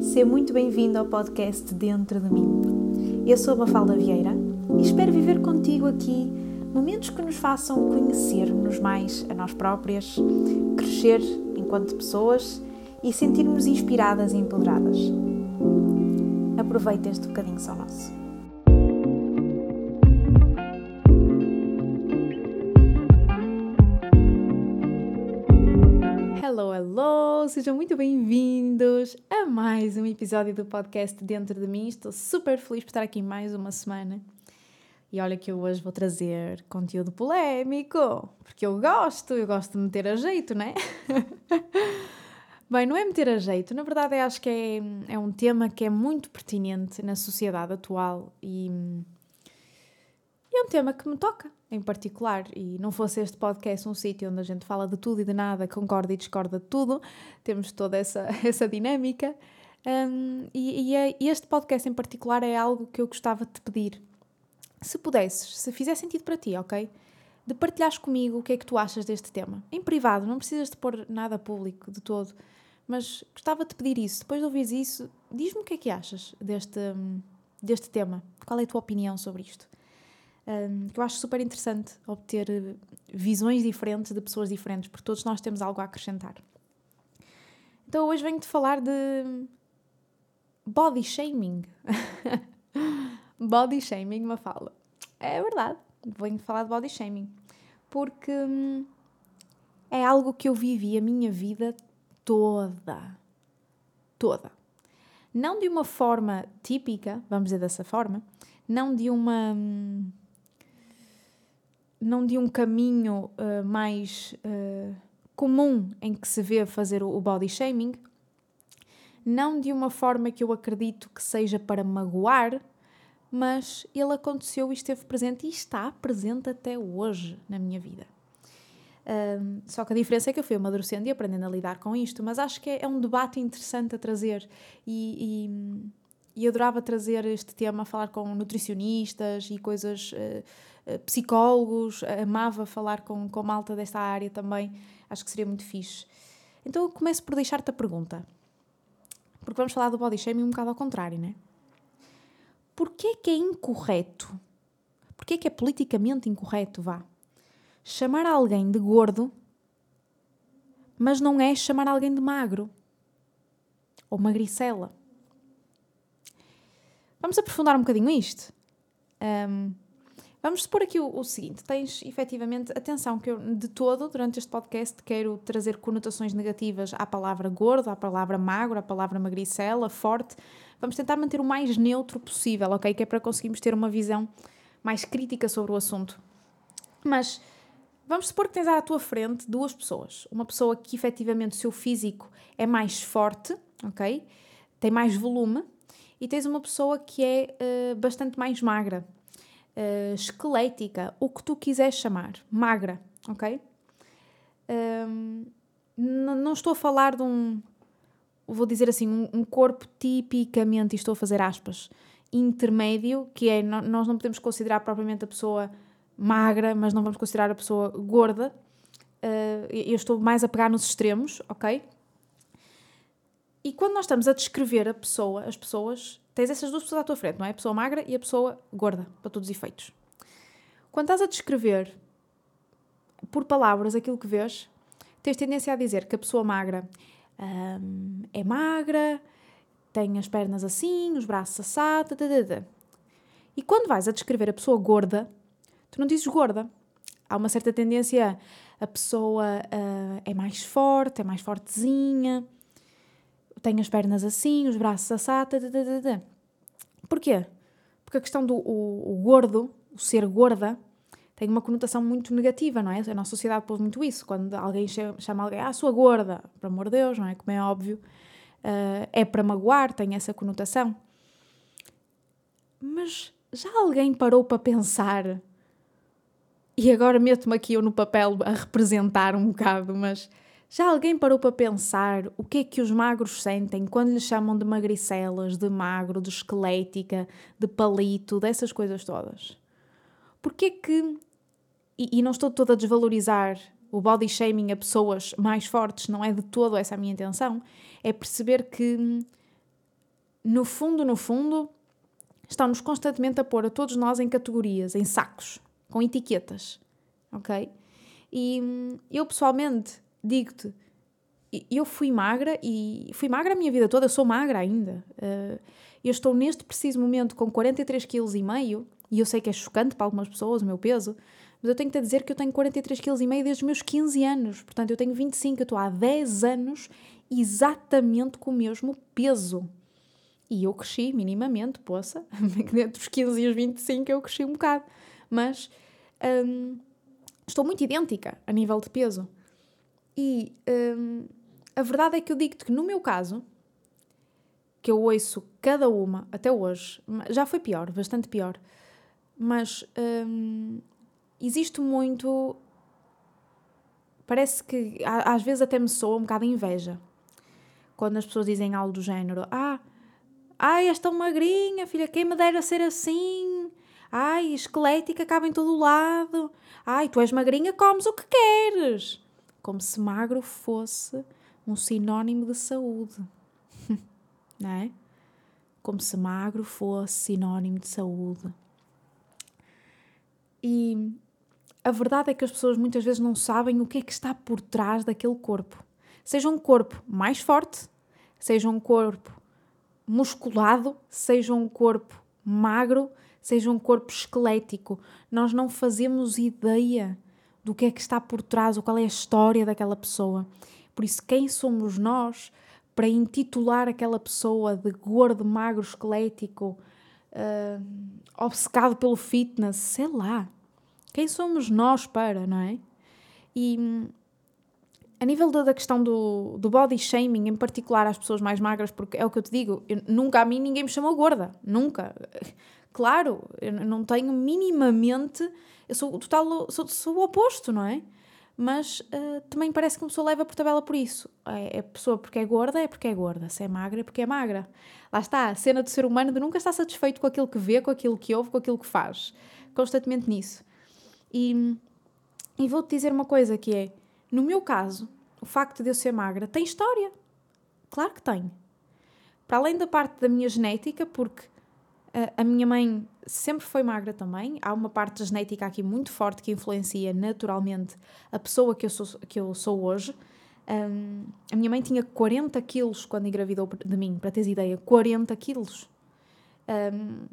Seja muito bem-vindo ao podcast Dentro de mim. Eu sou a Mafalda Vieira e espero viver contigo aqui momentos que nos façam conhecer-nos mais a nós próprias, crescer enquanto pessoas e sentir-nos inspiradas e empoderadas. Aproveita este bocadinho só nosso. Hello, hello! Sejam muito bem-vindos mais um episódio do podcast Dentro de mim. Estou super feliz por estar aqui mais uma semana. E olha que eu hoje vou trazer conteúdo polémico, porque eu gosto, eu gosto de meter a jeito, né? Bem, não é meter a jeito, na verdade acho que é, é um tema que é muito pertinente na sociedade atual e é um tema que me toca em particular. E não fosse este podcast um sítio onde a gente fala de tudo e de nada, concorda e discorda de tudo, temos toda essa, essa dinâmica. Um, e, e, é, este podcast em particular é algo que eu gostava de te pedir. Se pudesses, se fizer sentido para ti, ok? De partilhares comigo o que é que tu achas deste tema. Em privado, não precisas de pôr nada público de todo. Mas gostava de pedir isso. Depois de ouvires isso, diz-me o que é que achas deste, deste tema. Qual é a tua opinião sobre isto? Um, que eu acho super interessante obter eh, visões diferentes de pessoas diferentes, porque todos nós temos algo a acrescentar. Então hoje venho-te falar de body shaming. body shaming, uma fala. É verdade, venho-te falar de body shaming, porque hum, é algo que eu vivi a minha vida toda. Toda. Não de uma forma típica, vamos dizer dessa forma, não de uma. Hum, não de um caminho uh, mais uh, comum em que se vê fazer o body shaming, não de uma forma que eu acredito que seja para magoar, mas ele aconteceu e esteve presente e está presente até hoje na minha vida. Um, só que a diferença é que eu fui amadurecendo e aprendendo a lidar com isto, mas acho que é, é um debate interessante a trazer e, e, e adorava trazer este tema, falar com nutricionistas e coisas, uh, psicólogos, amava falar com, com malta desta área também, acho que seria muito fixe. Então eu começo por deixar-te a pergunta, porque vamos falar do body shaming um bocado ao contrário, né? Porquê que é incorreto? Porquê que é politicamente incorreto, vá? chamar alguém de gordo, mas não é chamar alguém de magro ou magricela. Vamos aprofundar um bocadinho isto. Um, vamos supor aqui o, o, seguinte: tens efetivamente atenção que eu, de todo, durante este podcast, quero trazer conotações negativas à palavra gordo, à palavra magro, à palavra magricela, forte. Vamos tentar manter o mais neutro possível, ok? Que é para conseguirmos ter uma visão mais crítica sobre o assunto. Mas Vamos supor que tens à tua frente duas pessoas. Uma pessoa que efetivamente o seu físico é mais forte, ok? Tem mais volume. E tens uma pessoa que é uh, bastante mais magra, uh, esquelética, o que tu quiseres chamar. Magra, ok? Um, não estou a falar de um, vou dizer assim, um, um corpo tipicamente, e estou a fazer aspas, intermédio, que é, nós não podemos considerar propriamente a pessoa magra, mas não vamos considerar a pessoa gorda. Uh, eu estou mais a pegar nos extremos, ok? E quando nós estamos a descrever a pessoa, as pessoas, tens essas duas pessoas à tua frente, não é? A pessoa magra e a pessoa gorda, para todos os efeitos. Quando estás a descrever por palavras aquilo que vês, tens tendência a dizer que a pessoa magra um, é magra, tem as pernas assim, os braços assados, e quando vais a descrever a pessoa gorda, tu não dizes gorda. Há uma certa tendência, a pessoa uh, é mais forte, é mais fortezinha, tem as pernas assim, os braços assados. Porquê? Porque a questão do o, o gordo, o ser gorda, tem uma conotação muito negativa, não é? A nossa sociedade pôs muito isso. Quando alguém chama alguém, ah, sua gorda, por amor de Deus, não é? Como é óbvio, uh, é para magoar, tem essa conotação. Mas já alguém parou para pensar e agora meto-me aqui eu no papel a representar um bocado, mas já alguém parou para pensar o que é que os magros sentem quando lhes chamam de magricelas, de magro, de esquelética, de palito, dessas coisas todas? Porquê que. E, e não estou toda a desvalorizar o body shaming a pessoas mais fortes, não é de todo essa a minha intenção, é perceber que no fundo, no fundo, estão-nos constantemente a pôr a todos nós em categorias, em sacos, com etiquetas, ok? E eu pessoalmente digo-te, eu fui magra e fui magra a minha vida toda, sou magra ainda. Uh, eu estou neste preciso momento com 43,5 kg e eu sei que é chocante para algumas pessoas o meu peso, mas eu tenho-te a dizer que eu tenho 43,5 kg desde os meus 15 anos. Portanto, eu tenho 25, eu estou há 10 anos exatamente com o mesmo peso. E eu cresci minimamente, poça, entre os 15 e os 25 eu cresci um bocado. Mas hum, estou muito idêntica a nível de peso. E hum, a verdade é que eu digo-te que no meu caso, que eu ouço cada uma até hoje, já foi pior, bastante pior, mas hum, existe muito. Parece que às vezes até me soa um bocado inveja quando as pessoas dizem algo do género: Ah, ai, és tão magrinha, filha, quem me dera ser assim? Ai, esquelética, cabe em todo lado. Ai, tu és magrinha, comes o que queres. Como se magro fosse um sinónimo de saúde não é? Como se magro fosse sinónimo de saúde. E a verdade é que as pessoas muitas vezes não sabem o que é que está por trás daquele corpo. Seja um corpo mais forte, seja um corpo musculado, seja um corpo magro, seja um corpo esquelético. Nós não fazemos ideia do que é que está por trás ou qual é a história daquela pessoa. Por isso, quem somos nós para intitular aquela pessoa de gordo, magro, esquelético, uh, obcecado pelo fitness, sei lá. Quem somos nós para, não é? E a nível da questão do, do body shaming, em particular às pessoas mais magras, porque é o que eu te digo, eu, nunca a mim ninguém me chamou gorda, nunca. Claro, eu não tenho minimamente, eu sou o total, sou, sou o oposto, não é? mas uh, também parece que uma pessoa leva por tabela por isso. É, é pessoa porque é gorda, é porque é gorda. Se é magra, é porque é magra. Lá está, a cena do ser humano de nunca estar satisfeito com aquilo que vê, com aquilo que ouve, com aquilo que faz. Constantemente nisso. E, e vou-te dizer uma coisa que é, no meu caso, o facto de eu ser magra tem história. Claro que tem. Para além da parte da minha genética, porque a minha mãe sempre foi magra também. Há uma parte genética aqui muito forte que influencia naturalmente a pessoa que eu sou, que eu sou hoje. Um, a minha mãe tinha 40 quilos quando engravidou de mim, para teres ideia. 40 quilos. Um,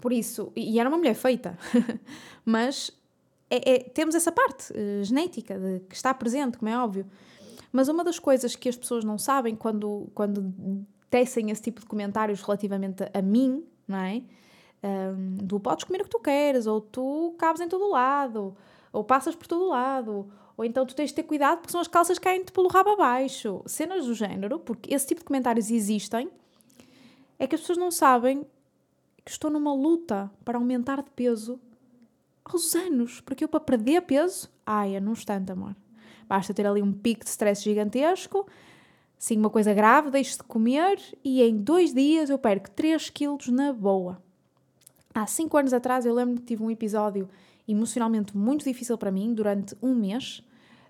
por isso, e era uma mulher feita, mas é, é, temos essa parte uh, genética de, que está presente, como é óbvio. Mas uma das coisas que as pessoas não sabem quando, quando tecem esse tipo de comentários relativamente a, mim, não é? Um, tu podes comer o que tu queres, ou tu cabes em todo lado, ou passas por todo lado, ou então tu tens de ter cuidado porque são as calças que caem-te pelo rabo abaixo. Cenas do género, porque esse tipo de comentários existem, é que as pessoas não sabem que estou numa luta para aumentar de peso aos anos, porque eu para perder peso, ai, é num instante, amor. Basta ter ali um pico de stress gigantesco, sim, uma coisa grave, deixo de comer e em dois dias eu perco 3 quilos na boa. Há 5 anos atrás eu lembro que tive um episódio emocionalmente muito difícil para mim durante um mês,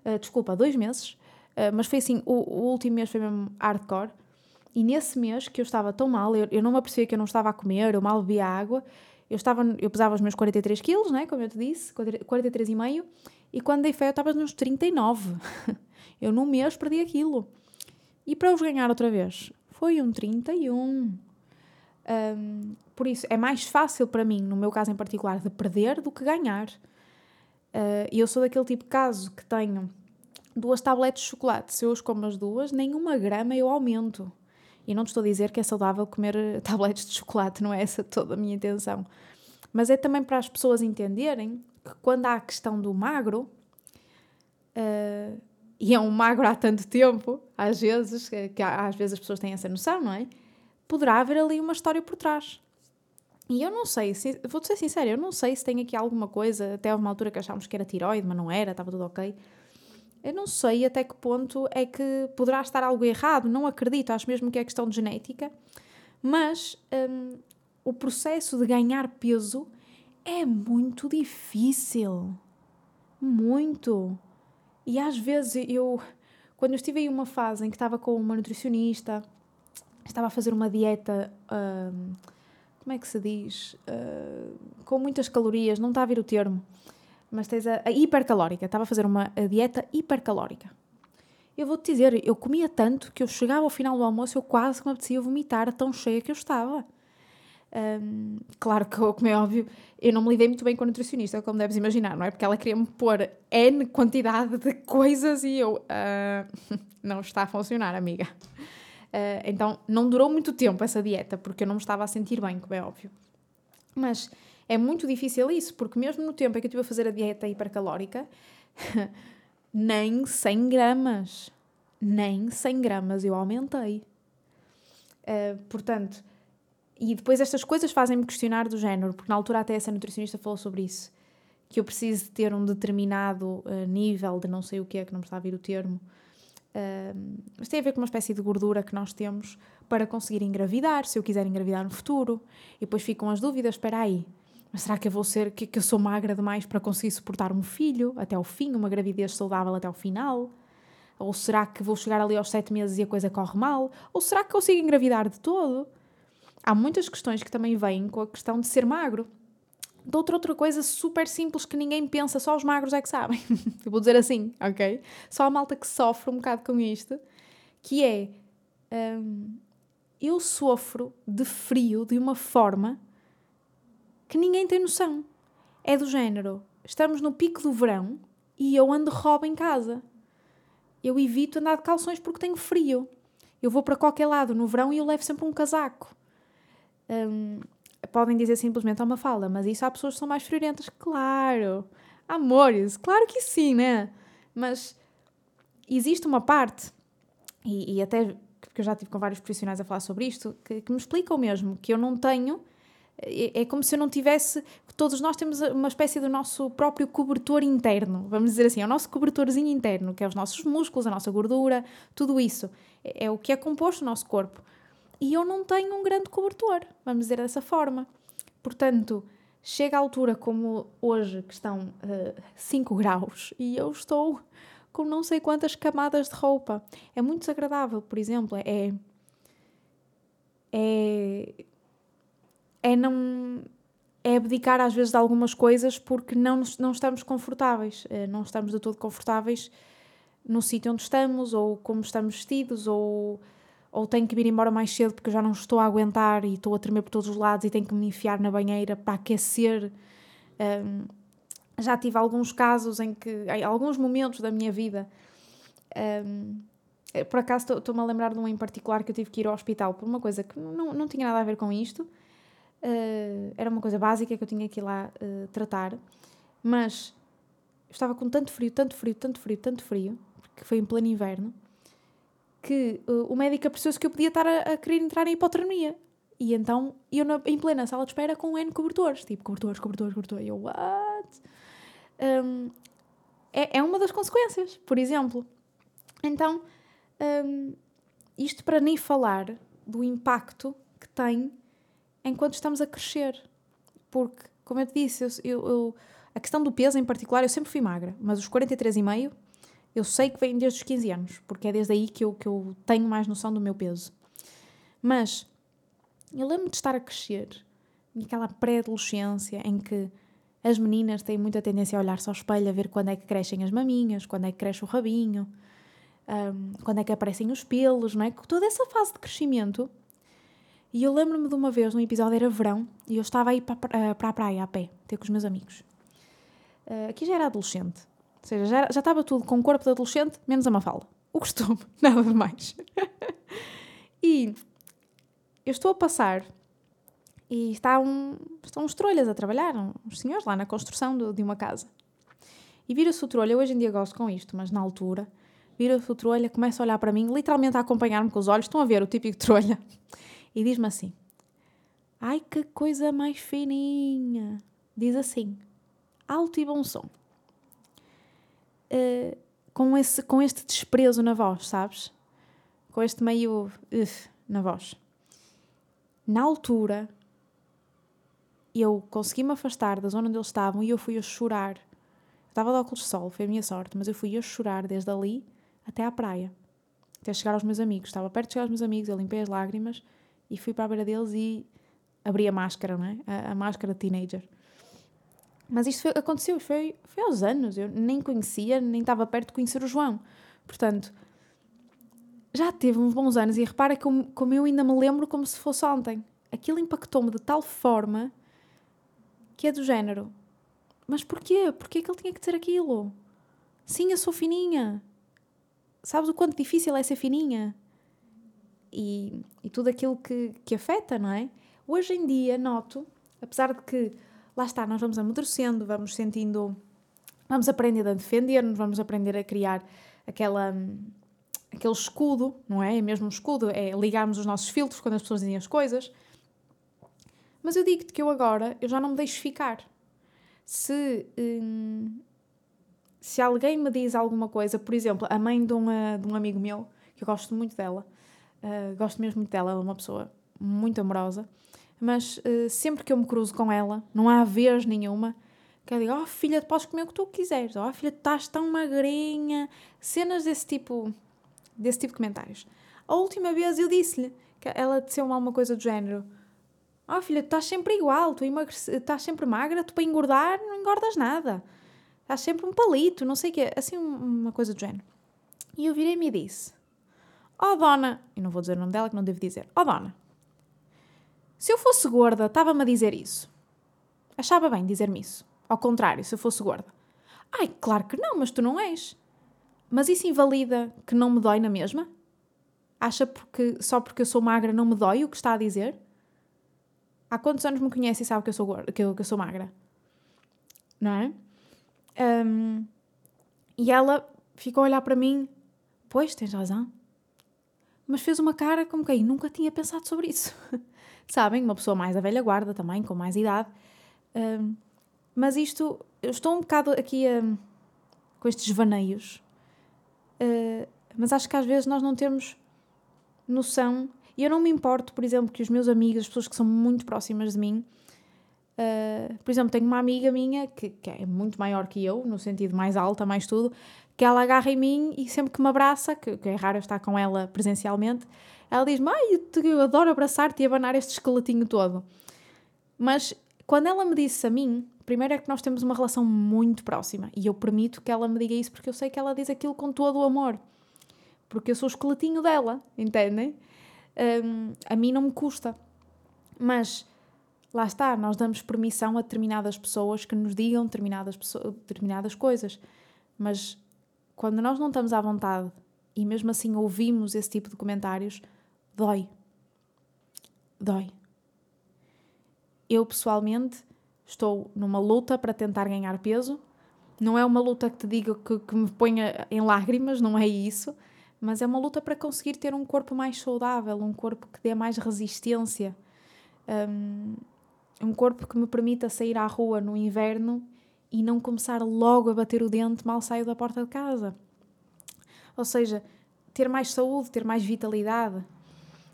uh, desculpa, dois meses, uh, mas foi assim, o, o, último mês foi mesmo hardcore. E nesse mês que eu estava tão mal, eu, eu não me apercebi que eu não estava a comer, eu mal bebia água, eu, estava, eu pesava os meus 43 quilos, né, como eu te disse, 43,5, e quando dei fé eu estava nos 39. eu num mês perdi aquilo. E para os ganhar outra vez, foi um 31. Um, por isso, é mais fácil para mim, no meu caso em particular, de perder do que ganhar. Uh, e eu sou daquele tipo de caso que tenho duas tabletes de chocolate. Se eu as como as duas, nenhuma grama eu aumento. E não te estou a dizer que é saudável comer tabletes de chocolate, não é essa toda a minha intenção. Mas é também para as pessoas entenderem que quando há a questão do magro, uh, e é um magro há tanto tempo, às vezes, que às vezes as pessoas têm essa noção, não é? Poderá haver ali uma história por trás. E eu não sei, se, vou-te ser sincera, eu não sei se tem aqui alguma coisa, até uma altura que achámos que era tiroide, mas não era, estava tudo ok. Eu não sei até que ponto é que poderá estar algo errado, não acredito, acho mesmo que é questão de genética, mas hum, o processo de ganhar peso é muito difícil. Muito. E às vezes eu, quando eu estive em uma fase em que estava com uma nutricionista, estava a fazer uma dieta. Uh, como é que se diz? Uh, com muitas calorias, não está a vir o termo, mas tens a, a hipercalórica. Estava a fazer uma a dieta hipercalórica. Eu vou-te dizer, eu comia tanto que eu chegava ao final do almoço, eu quase que me apetecia vomitar, tão cheia que eu estava. Um, claro que, como é óbvio, eu não me lidei muito bem com a nutricionista, como deves imaginar, não é? Porque ela queria-me pôr N quantidade de coisas e eu. Uh, não está a funcionar, amiga. Uh, então, não durou muito tempo essa dieta, porque eu não me estava a sentir bem, como é óbvio. Mas é muito difícil isso, porque mesmo no tempo em que eu estive a fazer a dieta hipercalórica, nem 100 gramas, nem 100 gramas eu aumentei. Uh, portanto, e depois estas coisas fazem-me questionar do género, porque na altura até essa nutricionista falou sobre isso, que eu preciso ter um determinado uh, nível de não sei o que é, que não me está a vir o termo, uh, mas tem a ver com uma espécie de gordura que nós temos para conseguir engravidar, se eu quiser engravidar no futuro. E depois ficam as dúvidas, espera aí, mas será que eu vou ser, que, que eu sou magra demais para conseguir suportar um filho até ao fim, uma gravidez saudável até ao final? Ou será que vou chegar ali aos sete meses e a coisa corre mal? Ou será que consigo engravidar de todo? há muitas questões que também vêm com a questão de ser magro. De outra, coisa super simples que ninguém pensa, só os magros é que sabem. Eu vou dizer assim, ok? Só a malta que sofre um bocado com isto, que é. Hum, eu sofro de frio de uma forma que ninguém tem noção. É do género: estamos no pico do verão e eu ando roubo em casa. Eu evito andar de calções porque tenho frio. Eu vou para qualquer lado no verão e eu levo sempre um casaco um, podem dizer simplesmente, é uma fala, mas isso há pessoas que são mais friorentas. Claro! Amores, claro que sim, né? Mas existe uma parte, e, e até porque eu já tive com vários profissionais a falar sobre isto, que, que me explicam mesmo que eu não tenho. É, é como se eu não tivesse. Todos nós temos uma espécie do nosso próprio cobertor interno, vamos dizer assim, é o nosso cobertorzinho interno, que é os nossos músculos, a nossa gordura, tudo isso. É, é o que é composto o nosso corpo e eu não tenho um grande cobertor, vamos dizer dessa forma. Portanto, chega a altura como hoje, que estão uh, eh, 5 graus, e eu estou com não sei quantas camadas de roupa. É muito desagradável, por exemplo, é. É. É não. É abdicar às vezes de algumas coisas porque não, não estamos confortáveis. Eh, não estamos de todo confortáveis no sítio onde estamos, ou como estamos vestidos, ou ou tenho que vir embora mais cedo porque já não estou a aguentar e estou a tremer por todos os lados e tenho que me enfiar na banheira para aquecer. Um, já tive alguns casos em que, em alguns momentos da minha vida, um, eh, por acaso estou-me a lembrar de um em particular que eu tive que ir ao hospital por uma coisa que não, não tinha nada a ver com isto, uh, era uma coisa básica que eu tinha que ir lá uh, tratar, mas eu estava com tanto frio, tanto frio, tanto frio, tanto frio, porque foi em pleno inverno que uh, o médico apreciou-se que eu podia estar a, a, querer entrar em hipotermia. E então, eu na, em plena sala de espera com N cobertores, tipo, cobertores, cobertores, cobertores. E eu, what? Um, é, é uma das consequências, por exemplo. Então, um, isto para nem falar do impacto que tem enquanto estamos a crescer. Porque, como eu te disse, eu, eu, eu, a questão do peso em particular, eu sempre fui magra, mas os 43,5 eu sei que vem desde os 15 anos, porque é desde aí que eu, que eu tenho mais noção do meu peso. Mas eu lembro de estar a crescer, naquela pré-adolescência em que as meninas têm muita tendência a olhar-se ao espelho, a ver quando é que crescem as maminhas, quando é que cresce o rabinho, um, quando é que aparecem os pelos, não é? Toda essa fase de crescimento. E eu lembro-me de uma vez, num episódio era verão, e eu estava aí para, para a praia a pé, ter com os meus amigos. Uh, aqui já era adolescente. Ou seja, já, já estava tudo com o corpo de adolescente, menos a Mafalda. O costume, nada de mais. e eu estou a passar e está um, estão uns trolhas a trabalhar, uns senhores lá na construção de, de uma casa. E vira-se o trolha, hoje em dia gosto com isto, mas na altura, vira-se o trolha, começa a olhar para mim, literalmente a acompanhar-me com os olhos, estão a ver o típico trolha, e diz-me assim: Ai que coisa mais fininha! Diz assim, alto e bom som uh, com, esse, com este desprezo na voz, sabes? Com este meio uh, na voz. Na altura, eu consegui me afastar da zona onde eles estavam e eu fui a chorar. Eu estava de óculos de sol, foi a minha sorte, mas eu fui a chorar desde ali até à praia. até chegar aos meus amigos. Estava perto de chegar aos meus amigos, eu limpei as lágrimas e fui para a beira deles e abri a máscara, não é? A, a máscara teenager. Mas isto foi, aconteceu, foi, foi aos anos, eu nem conhecia, nem estava perto de conhecer o João. Portanto, já teve uns bons anos e repara como, como eu ainda me lembro como se fosse ontem. Aquilo impactou-me de tal forma que é do género. Mas porquê? Porquê que ele tinha que ter aquilo? Sim, eu sou fininha. Sabes o quanto difícil é ser fininha? E, e tudo aquilo que, que afeta, não é? Hoje em dia, noto, apesar de que, lá está, nós vamos amadurecendo, vamos sentindo, vamos aprender a defender-nos, vamos aprender a criar aquela, aquele escudo, não é? É mesmo um escudo, é ligarmos os nossos filtros quando as pessoas dizem as coisas. Mas eu digo-te que eu agora, eu já não me deixo ficar. Se, hum, se alguém me diz alguma coisa, por exemplo, a mãe de, uma, de um amigo meu, que eu gosto muito dela, uh, gosto mesmo muito dela, ela é uma pessoa muito amorosa, mas uh, sempre que eu me cruzo com ela, não há vez nenhuma que ela diga: Oh filha, podes comer o que tu quiseres, oh filha, estás tão magrinha, cenas desse tipo, desse tipo de comentários. A última vez eu disse-lhe que ela disse-me alguma coisa do género: Oh filha, tu estás sempre igual, tu estás sempre magra, tu para engordar não engordas nada. Estás sempre um palito, não sei o quê, assim uma coisa do género. E eu virei-me e disse: Oh dona, e não vou dizer o nome dela que não devo dizer, oh dona, se eu fosse gorda, estava-me a dizer isso. Achava bem dizer-me isso. Ao contrário, se eu fosse gorda. Ai, claro que não, mas tu não és. Mas isso invalida que não me dói na mesma? Acha porque só porque eu sou magra não me dói o que está a dizer? Há quantos anos me conhece e sabe que eu sou, gorda, que eu, que eu sou magra? Não é? Um, e ela ficou a olhar para mim. Pois, tens razão. Mas fez uma cara como que nunca tinha pensado sobre isso. Sabem? Uma pessoa mais da velha guarda também, com mais idade. Um, mas isto, eu estou um bocado aqui um, com estes vaneios. Uh, mas acho que às vezes nós não temos noção. E eu não me importo, por exemplo, que os meus amigos, as pessoas que são muito próximas de mim, uh, por exemplo, tenho uma amiga minha que, que, é muito maior que eu, no sentido mais alta, mais tudo, que ela agarra em mim e sempre que me abraça, que, que é raro estar com ela presencialmente, ela diz-me: Ai, eu, eu adoro abraçar-te e abanar este esqueletinho todo. Mas quando ela me disse a mim, primeiro é que nós temos uma relação muito próxima e eu permito que ela me diga isso porque eu sei que ela diz aquilo com todo o amor. Porque eu sou o esqueletinho dela, entendem? Um, a mim não me custa. Mas lá está, nós damos permissão a determinadas pessoas que nos digam determinadas, pessoas, determinadas coisas. Mas quando nós não estamos à vontade e mesmo assim ouvimos esse tipo de comentários, dói. Dói. Eu pessoalmente estou numa luta para tentar ganhar peso. Não é uma luta que te diga que, que me ponha em lágrimas, não é isso. Mas é uma luta para conseguir ter um corpo mais saudável, um corpo que dê mais resistência, um, um corpo que me permita sair à rua no inverno e não começar logo a bater o dente mal saio da porta de casa. Ou seja, ter mais saúde, ter mais vitalidade.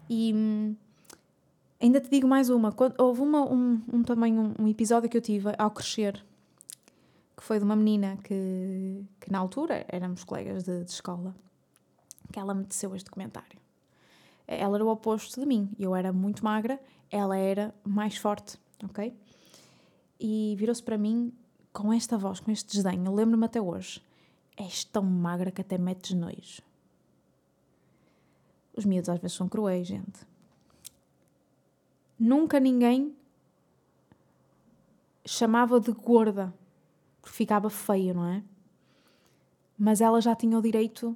E hum, ainda te digo mais uma. Quando, houve uma, um, um, também um, um, episódio que eu tive ao crescer, que foi de uma menina que, que na altura éramos colegas de, de escola, que ela me teceu este comentário. Ela era o oposto de mim. Eu era muito magra, ela era mais forte, ok? E virou-se para mim com esta voz, com este desdenho, lembro-me até hoje. És tão magra que até metes nojo. Os miúdos às vezes são cruéis, gente. Nunca ninguém chamava de gorda, porque ficava feia, não é? Mas ela já tinha o direito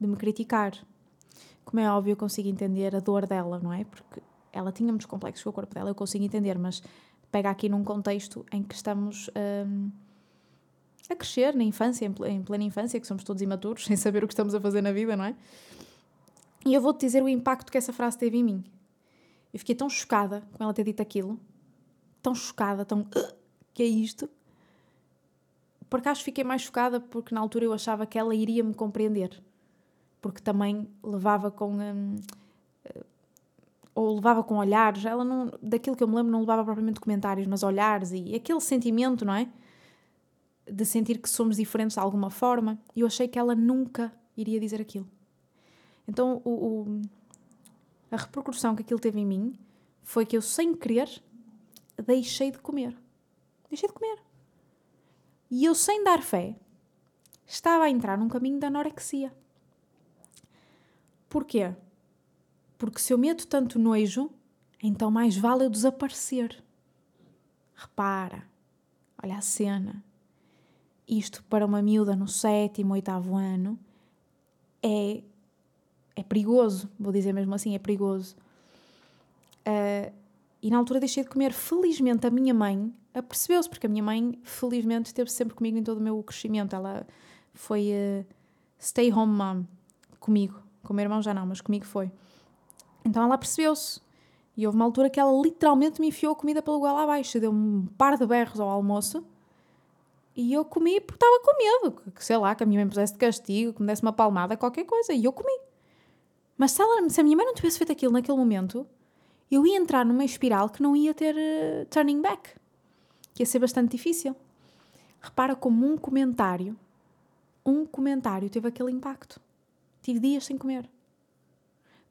de me criticar. Como é óbvio, eu consigo entender a dor dela, não é? Porque ela tinha muitos complexos com o corpo dela, eu consigo entender, mas pega aqui num contexto em que estamos um, a crescer na infância, em plena infância, que somos todos imaturos, sem saber o que estamos a fazer na vida, não é? E eu vou-te dizer o impacto que essa frase teve em mim. Eu fiquei tão chocada com ela ter dito aquilo, tão chocada, tão. Que é isto? Por acaso fiquei mais chocada porque na altura eu achava que ela iria me compreender. Porque também levava com. Um, ou levava com olhares, ela não, daquilo que eu me lembro, não levava propriamente comentários, mas olhares e aquele sentimento, não é? De sentir que somos diferentes de alguma forma. Eu achei que ela nunca iria dizer aquilo. Então, o, o, a repercussão que aquilo teve em mim foi que eu, sem querer, deixei de comer. Deixei de comer. E eu, sem dar fé, estava a entrar num caminho da anorexia. Porquê? Porque se eu meto tanto nojo, então mais vale eu desaparecer. Repara, olha a cena. Isto para uma miúda no sétimo, oitavo ano é, é perigoso, vou dizer mesmo assim, é perigoso. Uh, e na altura deixei de comer. Felizmente a minha mãe apercebeu-se, porque a minha mãe, felizmente, esteve sempre comigo em todo o meu crescimento. Ela foi uh, stay home mom comigo. Com o meu irmão já não, mas comigo foi. Então ela percebeu-se. E houve uma altura que ela literalmente me enfiou a comida pelo goela abaixo. Deu um par de berros ao almoço. E eu comi porque estava com medo. Que, sei lá, que a minha mãe me pusesse de castigo, que me desse uma palmada, qualquer coisa. E eu comi. Mas se, ela, se a minha mãe não tivesse feito aquilo naquele momento, eu ia entrar numa espiral que não ia ter uh, turning back. Que ia ser bastante difícil. Repara como um comentário, um comentário teve aquele impacto. Tive dias sem comer.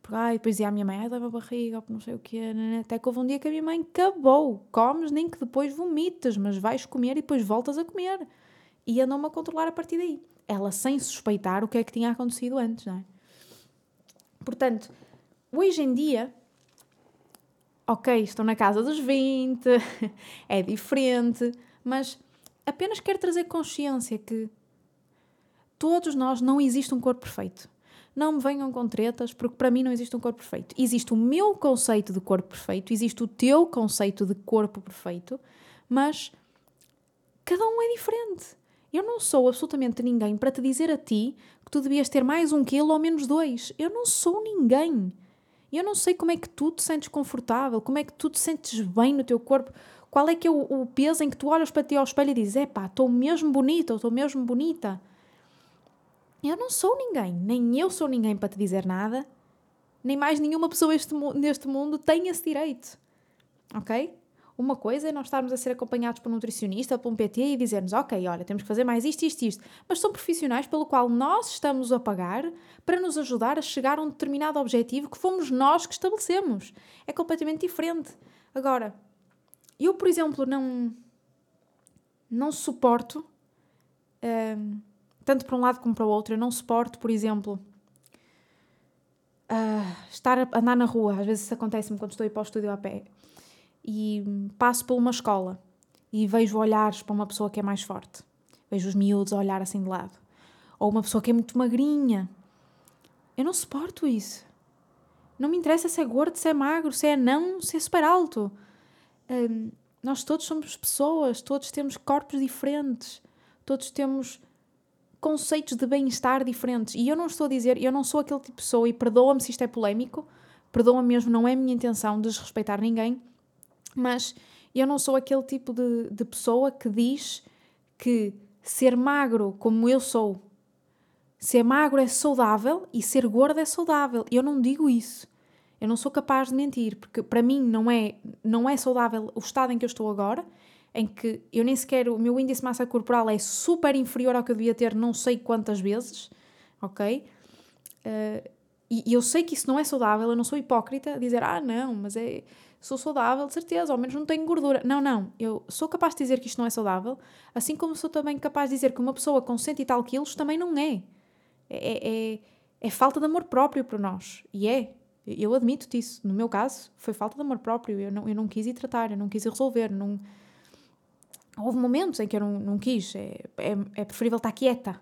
Porque, ai, depois ia a minha mãe, ai, leva a barriga, não sei o quê. Né, né. Até que houve um dia que a minha mãe acabou. Comes, nem que depois vomitas, mas vais comer e depois voltas a comer. E andou-me a controlar a partir daí. Ela sem suspeitar o que é que tinha acontecido antes, não é? Portanto, hoje em dia, ok, estou na casa dos 20, é diferente, mas apenas quero trazer consciência que todos nós não existe um corpo perfeito. Não me venham com tretas, porque para mim não existe um corpo perfeito. Existe o meu conceito de corpo perfeito, existe o teu conceito de corpo perfeito, mas cada um é diferente. Eu não sou absolutamente ninguém para te dizer a ti tu devias ter mais um quilo ou menos dois. Eu não sou ninguém. Eu não sei como é que tu te sentes confortável, como é que tu te sentes bem no teu corpo, qual é que é o, o peso em que tu olhas para ti ao espelho e dizes: epá, estou mesmo bonita ou estou mesmo bonita. Eu não sou ninguém, nem eu sou ninguém para te dizer nada, nem mais nenhuma pessoa este, neste mundo tem esse direito. Ok? Uma coisa é nós estarmos a ser acompanhados por um nutricionista, por um PT e dizermos, ok, olha, temos que fazer mais isto, isto, isto. Mas são profissionais pelo qual nós estamos a pagar para nos ajudar a chegar a um determinado objetivo que fomos nós que estabelecemos. É completamente diferente. Agora, eu, por exemplo, não, não suporto. Hum, tanto para um lado como para o outro. Eu não suporto, por exemplo, uh, estar a andar na rua. Às vezes isso acontece-me quando estou a ir para o estúdio a pé e passo por uma escola e vejo olhares para uma pessoa que é mais forte. Vejo os miúdos a olhar assim de lado. Ou uma pessoa que é muito magrinha. Eu não suporto isso. Não me interessa se é gordo, se é magro, se é não, se é super alto. Um, nós todos somos pessoas, todos temos corpos diferentes, todos temos conceitos de bem-estar diferentes. E eu não estou a dizer, eu não sou aquele tipo de pessoa, e perdoa-me se isto é polémico, perdoa-me mesmo, não é a minha intenção desrespeitar ninguém, mas eu não sou aquele tipo de, de pessoa que diz que ser magro como eu sou, ser magro é saudável e ser gordo é saudável. Eu não digo isso. Eu não sou capaz de mentir, porque para mim não é, não é saudável o estado em que eu estou agora em que eu nem sequer, o meu índice de massa corporal é super inferior ao que eu devia ter não sei quantas vezes, ok? Uh, e, e eu sei que isso não é saudável, eu não sou hipócrita dizer, ah, não, mas é, sou saudável, de certeza, ao menos não tenho gordura. Não, não, eu sou capaz de dizer que isto não é saudável, assim como sou também capaz de dizer que uma pessoa com cento e tal quilos também não é. É, é, é, é falta de amor próprio para nós. E é. Eu admito-te isso. No meu caso, foi falta de amor próprio. Eu não, eu não quis ir tratar, eu não quis ir resolver, não houve momentos em que eu não, não quis. É, é, é preferível estar quieta.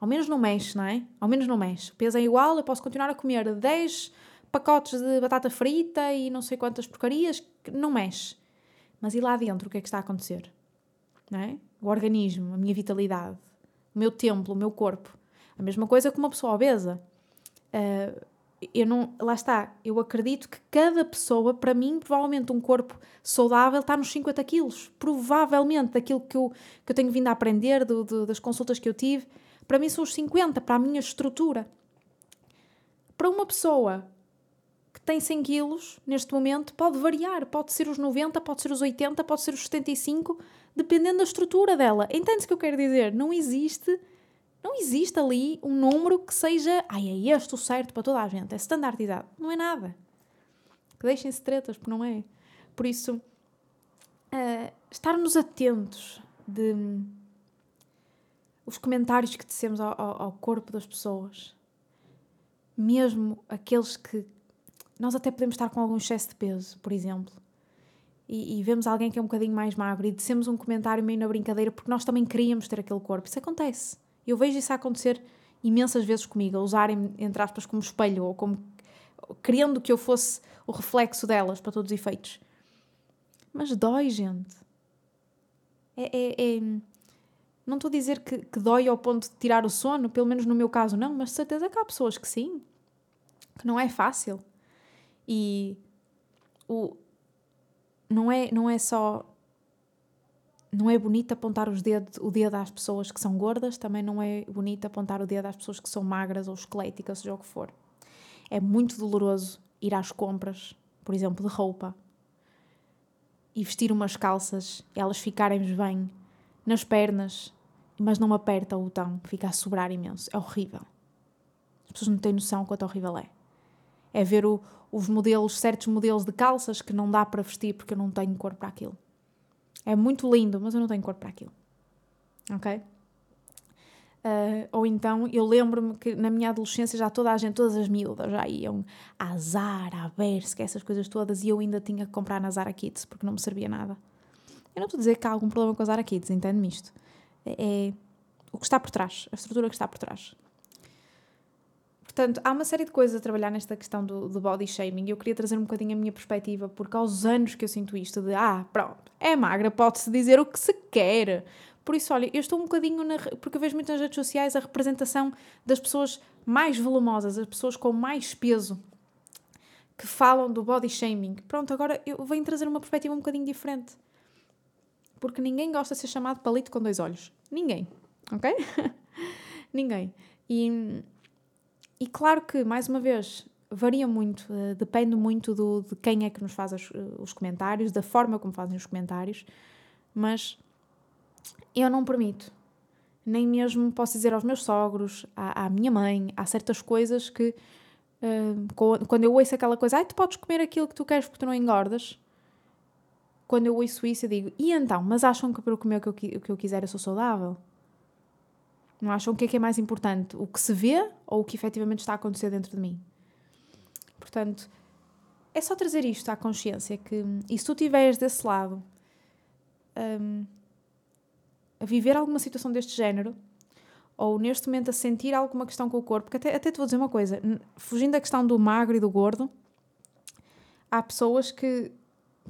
Ao menos não mexe, não é? Ao menos não mexe. O peso é igual, eu posso continuar a comer 10 pacotes de batata frita e não sei quantas porcarias, não mexe. Mas e lá dentro, o que é que está a acontecer? Não é? O organismo, a minha vitalidade, o meu templo, o meu corpo. A mesma coisa com uma pessoa obesa. Uh, eu não, lá está, eu acredito que cada pessoa, para mim, provavelmente um corpo saudável está nos 50 quilos. Provavelmente, daquilo que eu, que eu tenho vindo a aprender, do, do, das consultas que eu tive, para mim são os 50, para a minha estrutura. Para uma pessoa que tem 100 quilos, neste momento, pode variar. Pode ser os 90, pode ser os 80, pode ser os 75, dependendo da estrutura dela. Entende-se o que eu quero dizer? Não existe Não existe ali um número que seja, ai, é este o certo para toda a gente, é standardizado. Não é nada. Deixem-se tretas, porque não é. Por isso, uh, estarmos atentos de os comentários que ao, ao, ao corpo das pessoas, mesmo aqueles que nós até podemos estar com algum excesso de peso, por exemplo, e, e, vemos alguém que é um bocadinho mais magro e dissemos um comentário meio na brincadeira porque nós também queríamos ter aquele corpo. Isso acontece. Eu vejo isso acontecer imensas vezes comigo, a usarem, entre aspas, como espelho ou como querendo que eu fosse o reflexo delas para todos os efeitos. Mas dói, gente. É, é, é... Não estou a dizer que, que dói ao ponto de tirar o sono, pelo menos no meu caso não, mas de certeza que há pessoas que sim, que não é fácil. E o, não, é, não é só. Não é bonito apontar os dedos, o dedo às pessoas que são gordas, também não é bonito apontar o dedo às pessoas que são magras ou esqueléticas, seja o que for. É muito doloroso ir às compras, por exemplo, de roupa e vestir umas calças, elas ficarem bem nas pernas, mas não aperta o botão, fica a sobrar imenso. É horrível. As pessoas não têm noção quanto horrível é. É ver o, os modelos, certos modelos de calças que não dá para vestir porque eu não tenho cor para aquilo. É muito lindo, mas eu não tenho cor para aquilo. Ok? Uh, ou então, eu lembro-me que na minha adolescência já toda a gente, todas as miúdas já iam à Zara, à Bersk, essas coisas todas, e eu ainda tinha que comprar na Zara Kids porque não me servia nada. Eu não estou a dizer que há algum problema com a Zara Kids, entende-me isto. É, é o que está por trás, a estrutura que está por trás. Portanto, há uma série de coisas a trabalhar nesta questão do, do body shaming e eu queria trazer um bocadinho a minha perspectiva, porque aos anos que eu sinto isto de ah, pronto, é magra, pode-se dizer o que se quer, por isso, olha, eu estou um bocadinho na. Porque eu vejo muito nas redes sociais a representação das pessoas mais volumosas, as pessoas com mais peso, que falam do body shaming. Pronto, agora eu venho trazer uma perspectiva um bocadinho diferente. Porque ninguém gosta de ser chamado palito com dois olhos. Ninguém. Ok? ninguém. E, e claro que, mais uma vez, varia muito, uh, depende muito do, de quem é que nos faz os, uh, os comentários, da forma como fazem os comentários, mas eu não permito. Nem mesmo posso dizer aos meus sogros, à, à minha mãe, há certas coisas que uh, quando eu ouço aquela coisa, ai, tu podes comer aquilo que tu queres porque tu não engordas. Quando eu ouço isso, eu digo, e então? Mas acham que para eu comer o que eu, o que eu quiser eu sou saudável? Não acham que é que é mais importante? O que se vê ou o que efetivamente está a acontecer dentro de mim? Portanto, é só trazer isto à consciência que, e se tu estiveres desse lado, um, a viver alguma situação deste género, ou neste momento a sentir alguma questão com o corpo, porque até, até te vou dizer uma coisa, fugindo da questão do magro e do gordo, há pessoas que,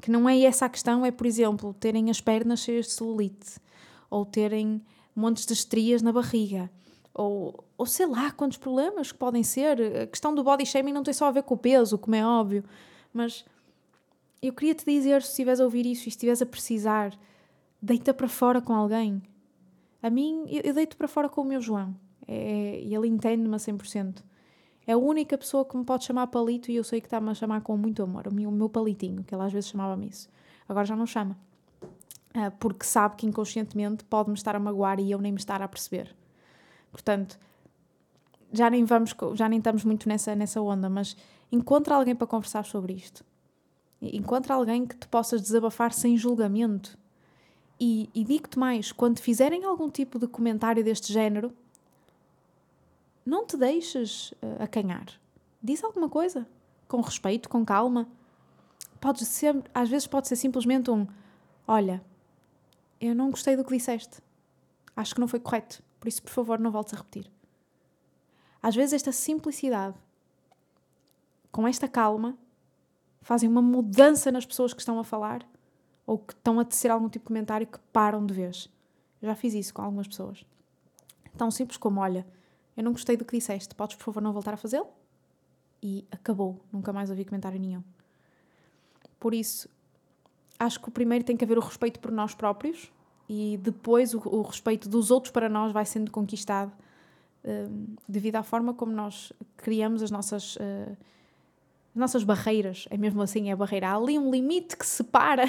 que não é essa a questão, é, por exemplo, terem as pernas cheias de celulite, ou terem montes de estrias na barriga, ou, ou sei lá quantos problemas que podem ser. A questão do body shaming não tem só a ver com o peso, como é óbvio, mas eu queria te dizer, se estiveres a ouvir isso e estiveres a precisar deita para fora com alguém. A mim, eu, eu deito para fora com o meu João. É, e ele entende-me a 100%. É a única pessoa que me pode chamar palito e eu sei que está-me a chamar com muito amor. O meu, o meu palitinho, que ele às vezes chamava-me isso. Agora já não chama. Uh, porque sabe que inconscientemente pode-me estar a magoar e eu nem me estar a perceber. Portanto, já nem vamos, já nem estamos muito nessa, nessa onda, mas encontra alguém para conversar sobre isto. Encontra alguém que te possas desabafar sem julgamento. E, e digo-te mais: quando fizerem algum tipo de comentário deste género, não te deixes uh, acanhar. Diz alguma coisa, com respeito, com calma. Pode ser, às vezes pode ser simplesmente um: Olha, eu não gostei do que disseste. Acho que não foi correto. Por isso, por favor, não voltes a repetir. Às vezes, esta simplicidade, com esta calma, fazem uma mudança nas pessoas que estão a falar ou que estão a tecer algum tipo de comentário que param de vez. Eu já fiz isso com algumas pessoas. Tão simples como: olha, eu não gostei do que disseste, podes por favor não voltar a fazê-lo? E acabou, nunca mais ouvi comentário nenhum. Por isso, acho que o primeiro tem que haver o respeito por nós próprios e depois o, o respeito dos outros para nós vai sendo conquistado um, devido à forma como nós criamos as nossas. Uh, nossas barreiras, é mesmo assim, é a barreira. Há ali um limite que separa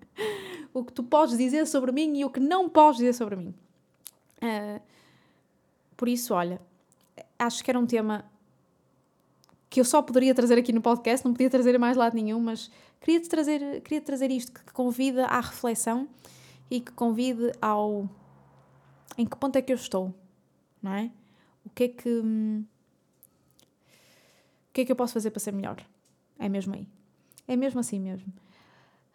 o que tu podes dizer sobre mim e o que não podes dizer sobre mim. Uh, por isso, olha, acho que era um tema que eu só poderia trazer aqui no podcast, não podia trazer mais lado nenhum, mas queria-te trazer, queria trazer isto que convida à reflexão e que convide ao em que ponto é que eu estou, não é? O que é que o que é que eu posso fazer para ser melhor? É mesmo aí. É mesmo assim mesmo.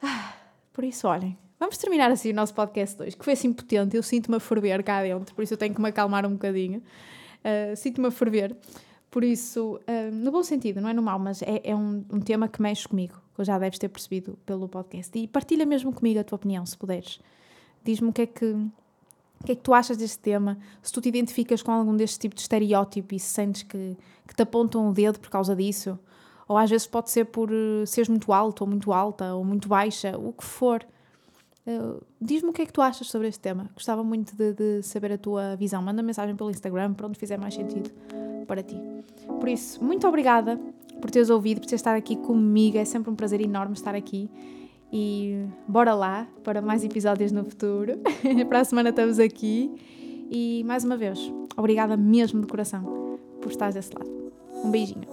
Ah, por isso, olhem, vamos terminar assim o nosso podcast 2, que foi assim potente, eu sinto-me a ferver cá dentro, por isso eu tenho que me acalmar um bocadinho. Uh, sinto-me a ferver. Por isso, uh, no bom sentido, não é no mau, mas é, é um, um, tema que mexe comigo, que já deves ter percebido pelo podcast. E partilha mesmo comigo a tua opinião, se puderes. Diz-me o que é que, o que é que tu achas deste tema, se tu te identificas com algum deste tipo de estereótipo e se sentes que, que te apontam o dedo por causa disso, ou às vezes pode ser por uh, seres muito alto, ou muito alta, ou muito baixa, o que for. Uh, Diz-me o que é que tu achas sobre este tema. Gostava muito de, de, saber a tua visão. Manda mensagem pelo Instagram, para onde fizer mais sentido para ti. Por isso, muito obrigada por teres ouvido, por teres estado aqui comigo. É sempre um prazer enorme estar aqui. E bora lá para mais episódios no futuro. para a semana estamos aqui. E mais uma vez, obrigada mesmo de coração por estar desse lado. Um beijinho.